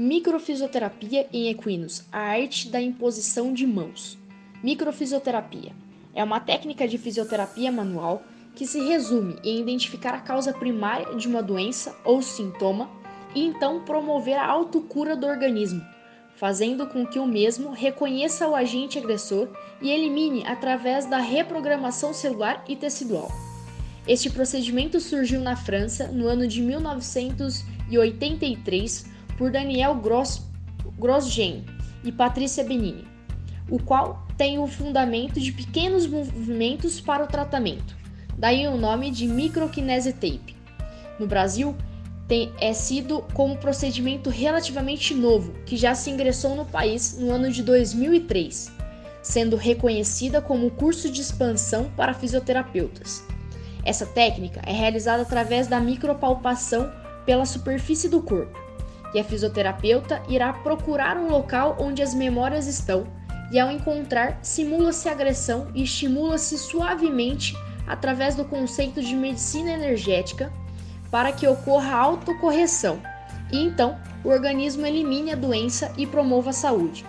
Microfisioterapia em equinos, a arte da imposição de mãos. Microfisioterapia é uma técnica de fisioterapia manual que se resume em identificar a causa primária de uma doença ou sintoma e então promover a autocura do organismo, fazendo com que o mesmo reconheça o agente agressor e elimine através da reprogramação celular e tecidual. Este procedimento surgiu na França no ano de 1983 por Daniel Gross, Grosjean e Patrícia Benini, o qual tem o fundamento de pequenos movimentos para o tratamento, daí o nome de microkinesietape. No Brasil, tem, é sido como procedimento relativamente novo, que já se ingressou no país no ano de 2003, sendo reconhecida como curso de expansão para fisioterapeutas. Essa técnica é realizada através da micropalpação pela superfície do corpo e a fisioterapeuta irá procurar um local onde as memórias estão e, ao encontrar, simula-se agressão e estimula-se suavemente através do conceito de medicina energética para que ocorra autocorreção e então o organismo elimine a doença e promova a saúde.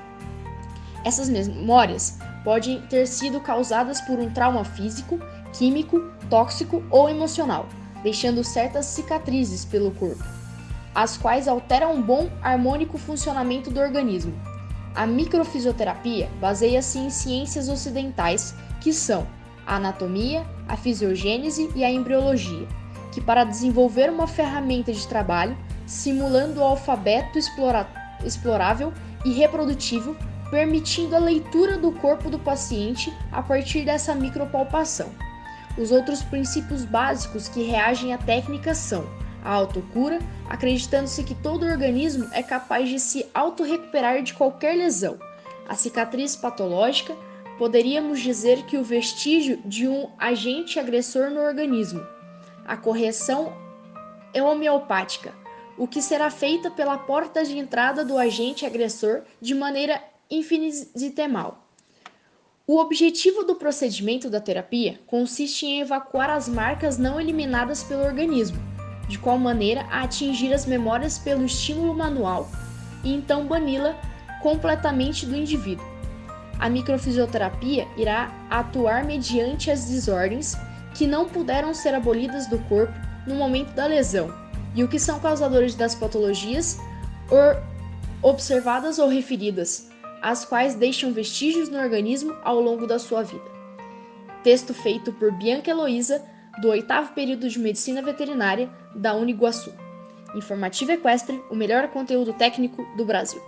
Essas memórias podem ter sido causadas por um trauma físico, químico, tóxico ou emocional, deixando certas cicatrizes pelo corpo as quais alteram um bom harmônico funcionamento do organismo. A microfisioterapia baseia-se em ciências ocidentais que são a anatomia, a fisiogênese e a embriologia, que para desenvolver uma ferramenta de trabalho simulando o alfabeto explora explorável e reprodutível, permitindo a leitura do corpo do paciente a partir dessa micropalpação. Os outros princípios básicos que reagem à técnica são a autocura, acreditando-se que todo organismo é capaz de se autorrecuperar de qualquer lesão. A cicatriz patológica, poderíamos dizer que o vestígio de um agente agressor no organismo. A correção é homeopática, o que será feita pela porta de entrada do agente agressor de maneira infinitesimal. O objetivo do procedimento da terapia consiste em evacuar as marcas não eliminadas pelo organismo, de qual maneira a atingir as memórias pelo estímulo manual e então bani-la completamente do indivíduo. A microfisioterapia irá atuar mediante as desordens que não puderam ser abolidas do corpo no momento da lesão e o que são causadores das patologias observadas ou referidas, as quais deixam vestígios no organismo ao longo da sua vida. Texto feito por Bianca Heloísa do oitavo período de Medicina Veterinária da Uniguaçu. Informativo Equestre, o melhor conteúdo técnico do Brasil.